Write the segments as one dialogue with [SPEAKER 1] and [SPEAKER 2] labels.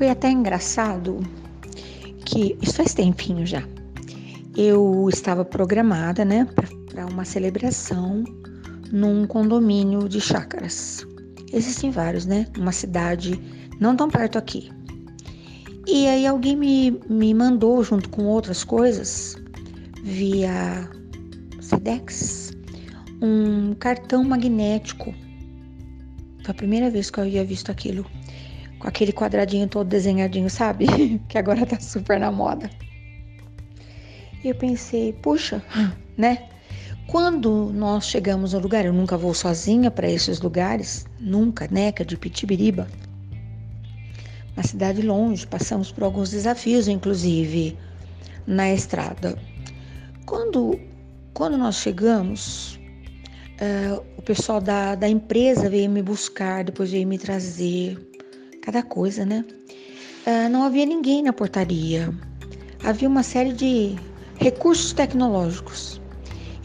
[SPEAKER 1] Foi até engraçado que isso faz tempinho já. Eu estava programada, né, para uma celebração num condomínio de chácaras. Existem vários, né? Uma cidade não tão perto aqui. E aí alguém me, me mandou, junto com outras coisas, via Sedex, um cartão magnético. Foi a primeira vez que eu havia visto aquilo. Com aquele quadradinho todo desenhadinho, sabe? que agora tá super na moda. E eu pensei, puxa, né? Quando nós chegamos ao lugar, eu nunca vou sozinha para esses lugares, nunca, né? Que é de Pitibiriba. Uma cidade longe, passamos por alguns desafios, inclusive, na estrada. Quando, quando nós chegamos, uh, o pessoal da, da empresa veio me buscar, depois veio me trazer, cada coisa, né? Uh, não havia ninguém na portaria. Havia uma série de recursos tecnológicos.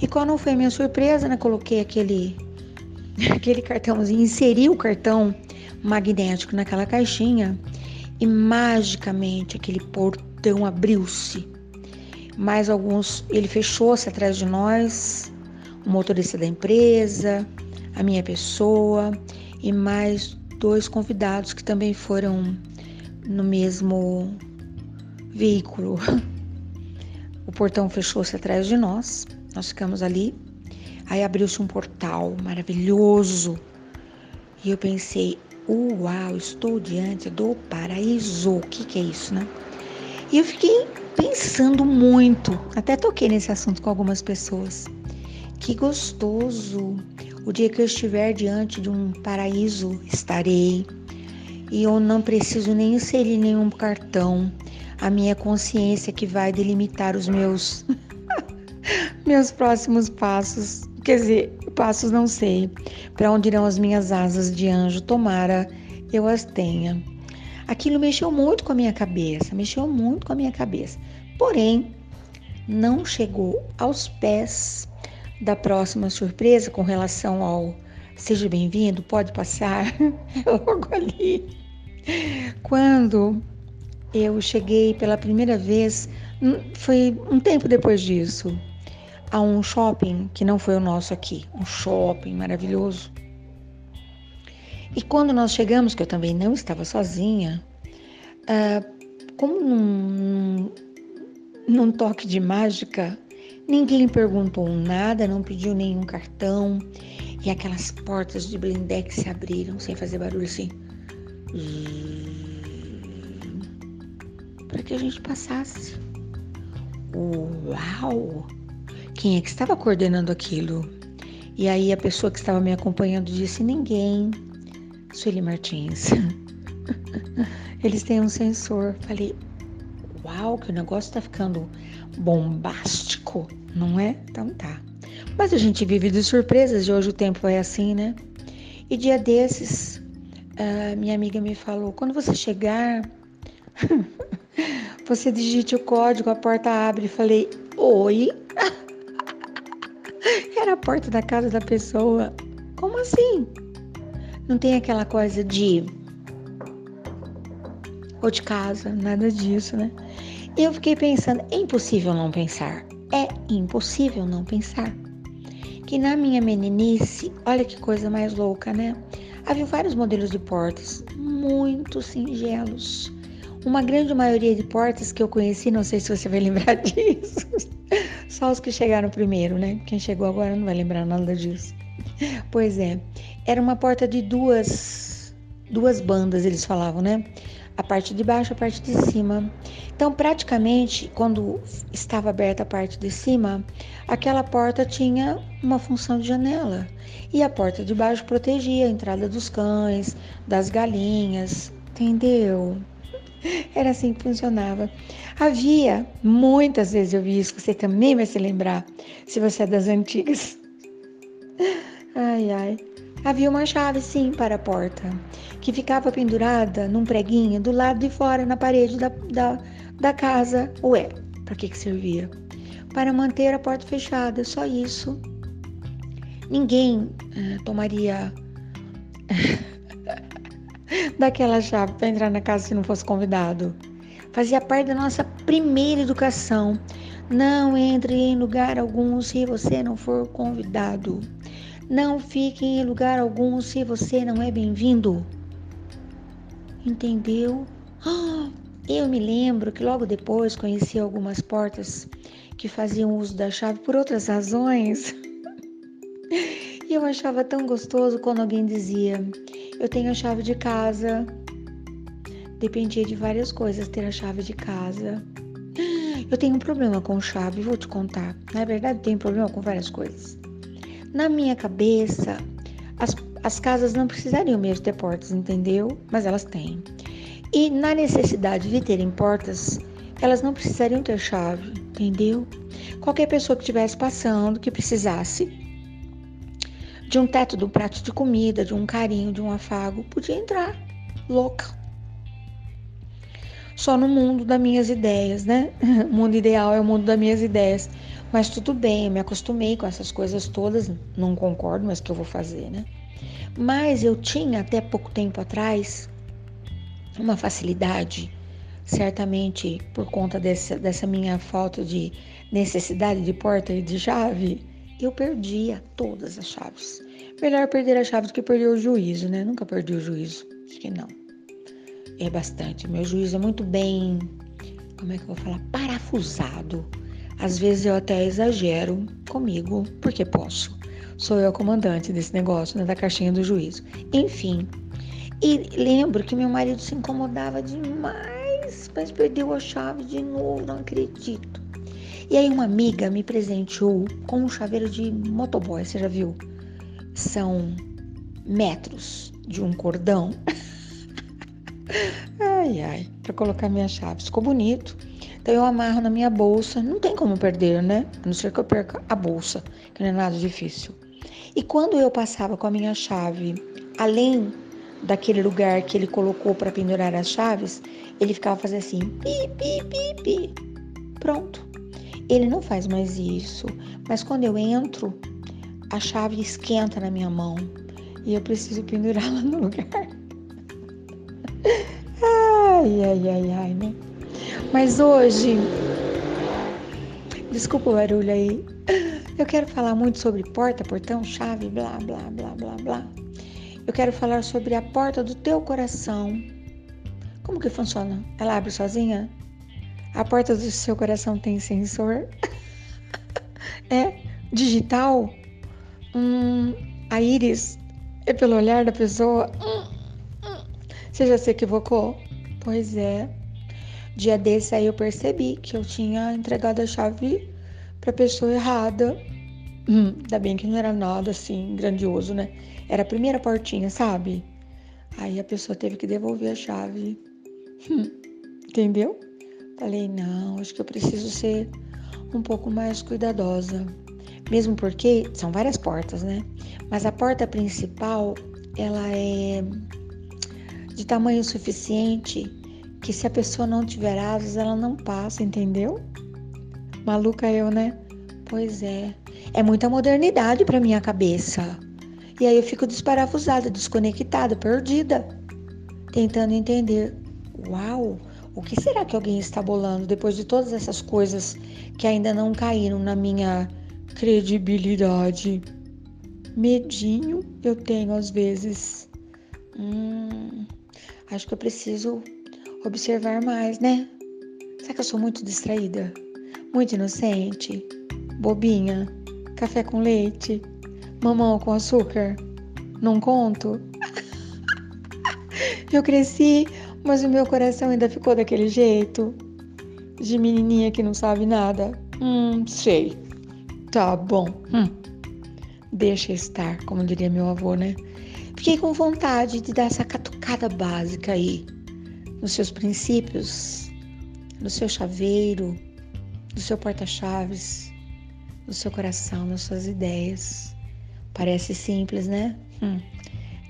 [SPEAKER 1] E qual não foi a minha surpresa, né? Coloquei aquele, aquele cartãozinho, inseri o cartão magnético naquela caixinha e magicamente aquele portão abriu-se. Mais alguns, ele fechou-se atrás de nós, o motorista da empresa, a minha pessoa e mais dois convidados que também foram no mesmo veículo. O portão fechou-se atrás de nós, nós ficamos ali. Aí abriu-se um portal maravilhoso e eu pensei: uau, estou diante do paraíso. O que, que é isso, né? E eu fiquei pensando muito, até toquei nesse assunto com algumas pessoas. Que gostoso! O dia que eu estiver diante de um paraíso, estarei. E eu não preciso nem inserir nenhum cartão a minha consciência que vai delimitar os meus meus próximos passos. Quer dizer, passos não sei. Para onde irão as minhas asas de anjo? Tomara eu as tenha. Aquilo mexeu muito com a minha cabeça, mexeu muito com a minha cabeça. Porém, não chegou aos pés da próxima surpresa com relação ao seja bem-vindo, pode passar. Logo ali. Quando eu cheguei pela primeira vez, hum, foi um tempo depois disso, a um shopping que não foi o nosso aqui, um shopping maravilhoso. E quando nós chegamos, que eu também não estava sozinha, uh, como num, num toque de mágica, ninguém perguntou nada, não pediu nenhum cartão, e aquelas portas de blindex se abriram sem fazer barulho assim para que a gente passasse. Uau! Quem é que estava coordenando aquilo? E aí a pessoa que estava me acompanhando disse: Ninguém. Sueli Martins. Eles têm um sensor. Falei: Uau, que o negócio está ficando bombástico, não é? Então tá. Mas a gente vive de surpresas e hoje o tempo é assim, né? E dia desses, minha amiga me falou: quando você chegar, Você digite o código, a porta abre. Falei, oi? Era a porta da casa da pessoa. Como assim? Não tem aquela coisa de. Ou de casa, nada disso, né? Eu fiquei pensando, é impossível não pensar. É impossível não pensar. Que na minha meninice, olha que coisa mais louca, né? Havia vários modelos de portas, muito singelos uma grande maioria de portas que eu conheci, não sei se você vai lembrar disso, só os que chegaram primeiro, né? Quem chegou agora não vai lembrar nada disso. Pois é, era uma porta de duas, duas bandas, eles falavam, né? A parte de baixo, a parte de cima. Então, praticamente, quando estava aberta a parte de cima, aquela porta tinha uma função de janela. E a porta de baixo protegia a entrada dos cães, das galinhas, entendeu? Era assim que funcionava. Havia, muitas vezes eu vi isso, você também vai se lembrar, se você é das antigas. Ai, ai. Havia uma chave, sim, para a porta, que ficava pendurada num preguinho do lado de fora, na parede da, da, da casa. Ué, para que, que servia? Para manter a porta fechada, só isso. Ninguém uh, tomaria daquela chave para entrar na casa se não fosse convidado. Fazia parte da nossa primeira educação. Não entre em lugar algum se você não for convidado. Não fique em lugar algum se você não é bem-vindo. Entendeu? Ah, eu me lembro que logo depois conheci algumas portas que faziam uso da chave por outras razões. E eu achava tão gostoso quando alguém dizia: Eu tenho a chave de casa. Dependia de várias coisas ter a chave de casa. Eu tenho um problema com chave, vou te contar. Na verdade, tenho problema com várias coisas. Na minha cabeça, as, as casas não precisariam mesmo ter portas, entendeu? Mas elas têm. E na necessidade de terem portas, elas não precisariam ter chave, entendeu? Qualquer pessoa que estivesse passando, que precisasse de um teto, de um prato de comida, de um carinho, de um afago, podia entrar, louca. Só no mundo das minhas ideias, né? O mundo ideal é o mundo das minhas ideias. Mas tudo bem, eu me acostumei com essas coisas todas, não concordo, mas que eu vou fazer, né? Mas eu tinha até pouco tempo atrás uma facilidade, certamente por conta dessa, dessa minha falta de necessidade de porta e de chave, eu perdia todas as chaves. Melhor perder a chave do que perder o juízo, né? Nunca perdi o juízo. Acho que não. É bastante. Meu juízo é muito bem. Como é que eu vou falar? Parafusado. Às vezes eu até exagero comigo, porque posso. Sou eu a comandante desse negócio, né? Da caixinha do juízo. Enfim, e lembro que meu marido se incomodava demais, mas perdeu a chave de novo, não acredito. E aí uma amiga me presenteou com um chaveiro de motoboy, você já viu? São metros de um cordão. ai, ai, para colocar minhas chaves. Ficou bonito. Então eu amarro na minha bolsa, não tem como perder, né? A não ser que eu perca a bolsa, que não é nada difícil. E quando eu passava com a minha chave, além daquele lugar que ele colocou para pendurar as chaves, ele ficava fazendo assim, pi, pi, pi, pi. Pronto. Ele não faz mais isso, mas quando eu entro, a chave esquenta na minha mão e eu preciso pendurá-la no lugar. Ai, ai, ai, ai, né? Mas hoje, desculpa o barulho aí, eu quero falar muito sobre porta, portão, chave, blá, blá, blá, blá, blá eu quero falar sobre a porta do teu coração. Como que funciona? Ela abre sozinha? A porta do seu coração tem sensor? é digital? Hum, a íris é pelo olhar da pessoa? Hum, hum. Você já se equivocou? Pois é. Dia desse aí eu percebi que eu tinha entregado a chave para a pessoa errada. Hum, ainda bem que não era nada assim grandioso, né? Era a primeira portinha, sabe? Aí a pessoa teve que devolver a chave. Hum, entendeu? Falei, não, acho que eu preciso ser um pouco mais cuidadosa. Mesmo porque são várias portas, né? Mas a porta principal, ela é de tamanho suficiente que se a pessoa não tiver asas, ela não passa, entendeu? Maluca eu, né? Pois é. É muita modernidade para minha cabeça. E aí eu fico desparafusada, desconectada, perdida, tentando entender. Uau, o que será que alguém está bolando depois de todas essas coisas que ainda não caíram na minha credibilidade? Medinho eu tenho às vezes. Hum, acho que eu preciso observar mais, né? Será que eu sou muito distraída? Muito inocente? Bobinha? Café com leite? Mamão com açúcar? Não conto? Eu cresci, mas o meu coração ainda ficou daquele jeito. De menininha que não sabe nada. Hum, sei. Tá bom. Hum. Deixa estar, como diria meu avô, né? Fiquei com vontade de dar essa catucada básica aí. Nos seus princípios, no seu chaveiro, no seu porta-chaves, no seu coração, nas suas ideias. Parece simples, né? Hum.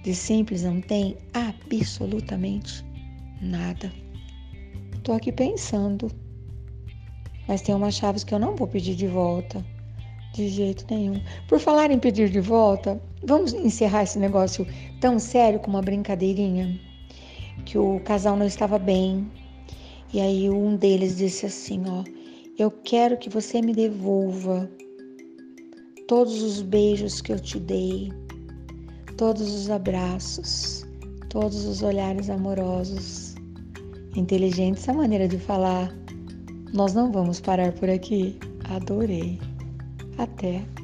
[SPEAKER 1] De simples não tem absolutamente nada. Tô aqui pensando. Mas tem umas chaves que eu não vou pedir de volta. De jeito nenhum. Por falar em pedir de volta, vamos encerrar esse negócio tão sério com uma brincadeirinha? Que o casal não estava bem. E aí um deles disse assim, ó, eu quero que você me devolva todos os beijos que eu te dei, todos os abraços, todos os olhares amorosos. Inteligente essa maneira de falar. Nós não vamos parar por aqui. Adorei. Até.